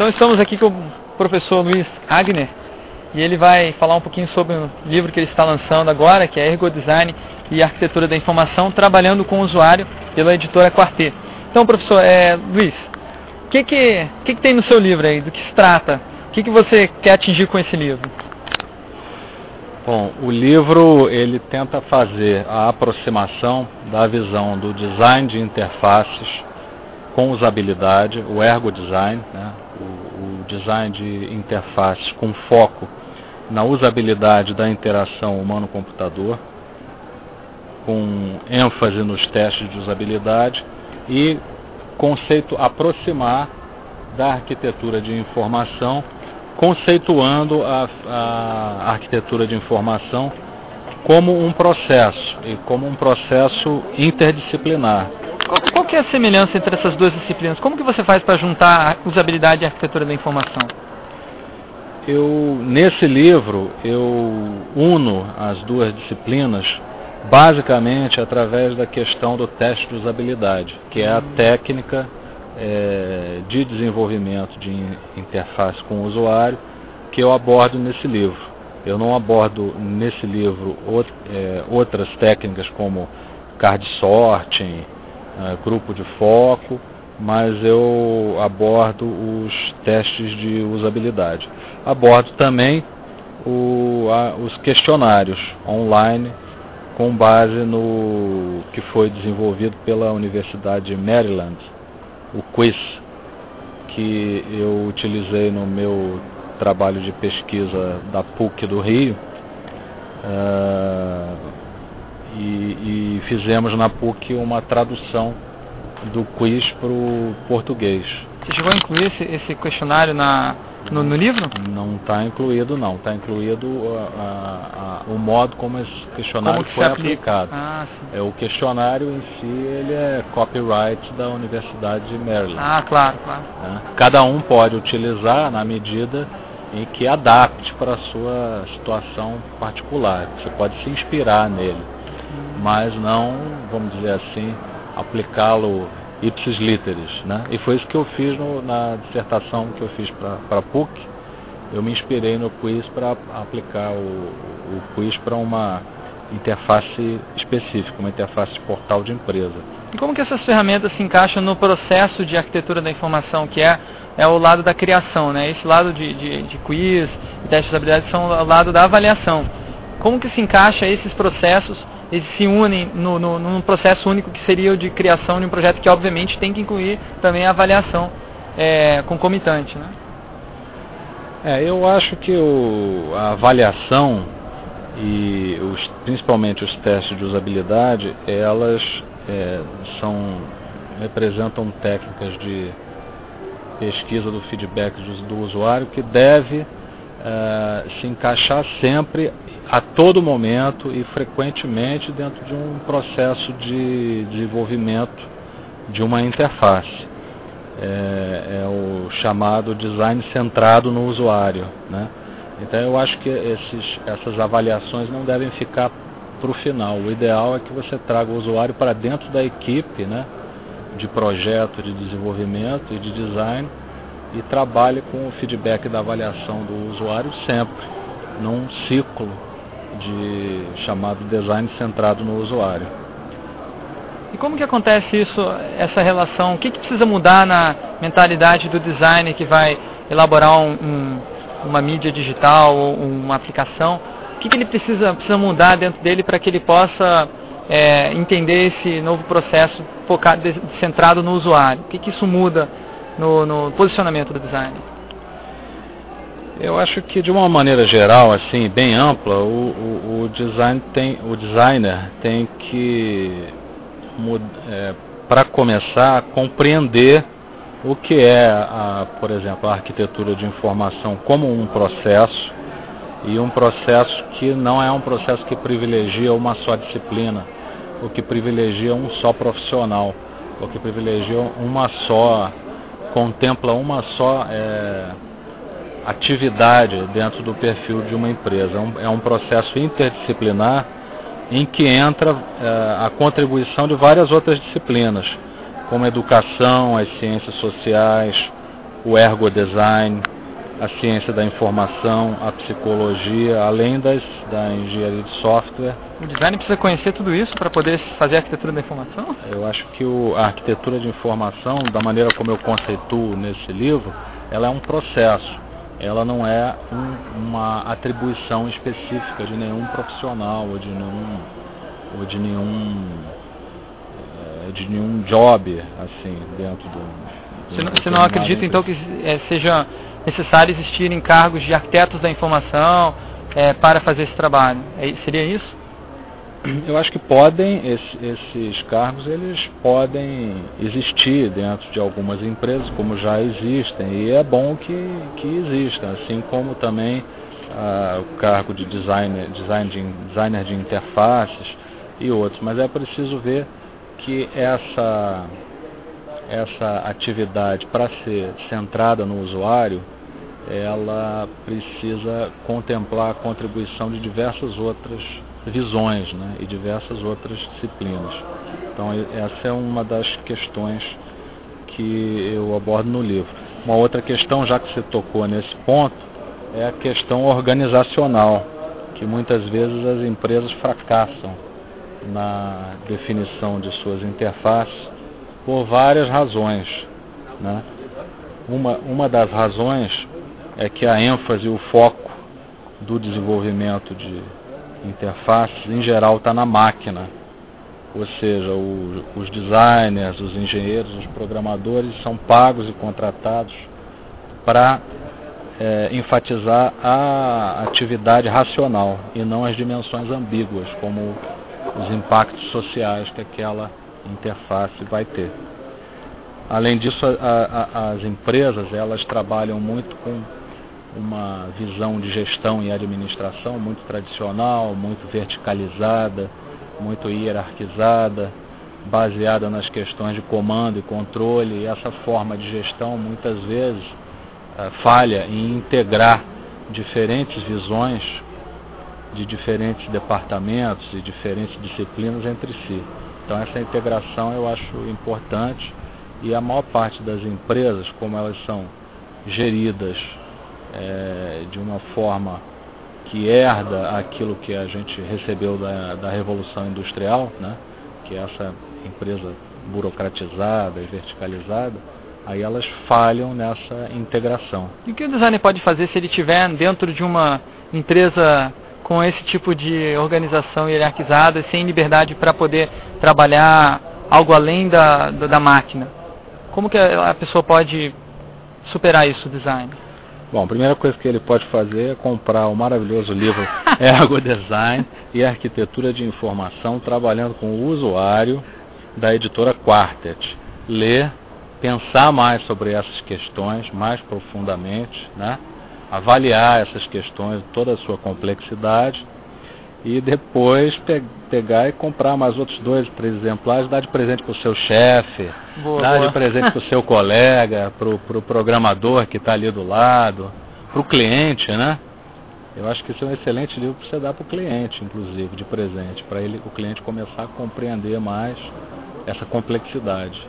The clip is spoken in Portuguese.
Então estamos aqui com o professor Luiz Agner e ele vai falar um pouquinho sobre o livro que ele está lançando agora, que é Ergo Design e Arquitetura da Informação, trabalhando com o usuário pela editora Quartet. Então, professor é, Luiz, o que, que, que, que tem no seu livro aí? Do que se trata? O que, que você quer atingir com esse livro? Bom, o livro ele tenta fazer a aproximação da visão do design de interfaces com usabilidade, o ergo design, né? O, design de interface com foco na usabilidade da interação humano-computador, com ênfase nos testes de usabilidade e conceito aproximar da arquitetura de informação, conceituando a, a arquitetura de informação como um processo e como um processo interdisciplinar qual, que é a semelhança entre essas duas disciplinas? Como que você faz para juntar a usabilidade e a arquitetura da informação? Eu, nesse livro, eu uno as duas disciplinas basicamente através da questão do teste de usabilidade, que é a técnica é, de desenvolvimento de interface com o usuário que eu abordo nesse livro. Eu não abordo nesse livro é, outras técnicas como card sorting, grupo de foco, mas eu abordo os testes de usabilidade. Abordo também o, a, os questionários online com base no que foi desenvolvido pela Universidade de Maryland, o quiz, que eu utilizei no meu trabalho de pesquisa da PUC do Rio. Uh, e, e fizemos na PUC uma tradução do quiz para o português. Você chegou a incluir esse, esse questionário na, no, no, livro? Não está incluído não, está incluído a, a, o modo como esse questionário como foi aplicado. Ah, é, o questionário em si ele é copyright da Universidade de Maryland. Ah, claro, claro. Né? Cada um pode utilizar na medida em que adapte para a sua situação particular. Você pode se inspirar nele mas não, vamos dizer assim, aplicá-lo ipsis literis. Né? E foi isso que eu fiz no, na dissertação que eu fiz para a PUC. Eu me inspirei no quiz para aplicar o, o quiz para uma interface específica, uma interface de portal de empresa. E como que essas ferramentas se encaixam no processo de arquitetura da informação, que é, é o lado da criação, né? Esse lado de, de, de quiz testes de habilidade são o lado da avaliação. Como que se encaixa esses processos eles se unem no, no, num processo único que seria o de criação de um projeto que obviamente tem que incluir também a avaliação é, concomitante. Né? É, eu acho que o, a avaliação e os, principalmente os testes de usabilidade, elas é, são representam técnicas de pesquisa do feedback do, do usuário que deve é, se encaixar sempre a todo momento e frequentemente dentro de um processo de desenvolvimento de uma interface. É, é o chamado design centrado no usuário. Né? Então eu acho que esses, essas avaliações não devem ficar para o final. O ideal é que você traga o usuário para dentro da equipe né, de projeto, de desenvolvimento e de design e trabalhe com o feedback da avaliação do usuário sempre, num ciclo de chamado design centrado no usuário. E como que acontece isso, essa relação? O que, que precisa mudar na mentalidade do designer que vai elaborar um, um, uma mídia digital ou uma aplicação? O que, que ele precisa, precisa mudar dentro dele para que ele possa é, entender esse novo processo focado, centrado no usuário? O que, que isso muda no, no posicionamento do designer? Eu acho que de uma maneira geral, assim, bem ampla, o, o, o design tem, o designer tem que, é, para começar, compreender o que é, a, por exemplo, a arquitetura de informação como um processo e um processo que não é um processo que privilegia uma só disciplina, ou que privilegia um só profissional, ou que privilegia uma só, contempla uma só é, atividade dentro do perfil de uma empresa. É um, é um processo interdisciplinar em que entra é, a contribuição de várias outras disciplinas, como a educação, as ciências sociais, o ergodesign, a ciência da informação, a psicologia, além das, da engenharia de software. O design precisa conhecer tudo isso para poder fazer a arquitetura da informação? Eu acho que o, a arquitetura de informação, da maneira como eu conceituo nesse livro, ela é um processo. Ela não é um, uma atribuição específica de nenhum profissional ou de nenhum, ou de nenhum, eh, de nenhum job assim dentro do. Você não, você não acredita então que é, seja necessário existirem cargos de arquitetos da informação é, para fazer esse trabalho. É, seria isso? Eu acho que podem, esses, cargos, eles podem existir dentro de algumas empresas, como já existem, e é bom que, que existam, assim como também ah, o cargo de designer, design de, designer de interfaces e outros. Mas é preciso ver que essa essa atividade para ser centrada no usuário, ela precisa contemplar a contribuição de diversas outras visões né, e diversas outras disciplinas. Então, essa é uma das questões que eu abordo no livro. Uma outra questão, já que você tocou nesse ponto, é a questão organizacional, que muitas vezes as empresas fracassam na definição de suas interfaces por várias razões. Né? Uma, uma das razões é que a ênfase o foco do desenvolvimento de interfaces, em geral, está na máquina. Ou seja, o, os designers, os engenheiros, os programadores são pagos e contratados para é, enfatizar a atividade racional e não as dimensões ambíguas, como os impactos sociais que aquela interface vai ter. Além disso, a, a, as empresas elas trabalham muito com uma visão de gestão e administração muito tradicional, muito verticalizada, muito hierarquizada, baseada nas questões de comando e controle. E essa forma de gestão muitas vezes uh, falha em integrar diferentes visões de diferentes departamentos e diferentes disciplinas entre si. Então essa integração eu acho importante e a maior parte das empresas, como elas são geridas é, de uma forma que herda aquilo que a gente recebeu da, da Revolução Industrial, né, que é essa empresa burocratizada e verticalizada, aí elas falham nessa integração. E o que o designer pode fazer se ele estiver dentro de uma empresa com esse tipo de organização hierarquizada, sem liberdade para poder trabalhar algo além da, da, da máquina? Como que a, pessoa pode superar isso, o design? Bom, a primeira coisa que ele pode fazer é comprar o maravilhoso livro Ergo Design e Arquitetura de Informação, trabalhando com o usuário da editora Quartet. Ler, pensar mais sobre essas questões, mais profundamente, né? avaliar essas questões, toda a sua complexidade e depois pe pegar e comprar mais outros dois, três exemplares, dar de presente para o seu chefe, dar boa. de presente para o seu colega, para o pro programador que está ali do lado, para o cliente, né? Eu acho que esse é um excelente livro para você dar para o cliente, inclusive, de presente, para ele o cliente começar a compreender mais essa complexidade.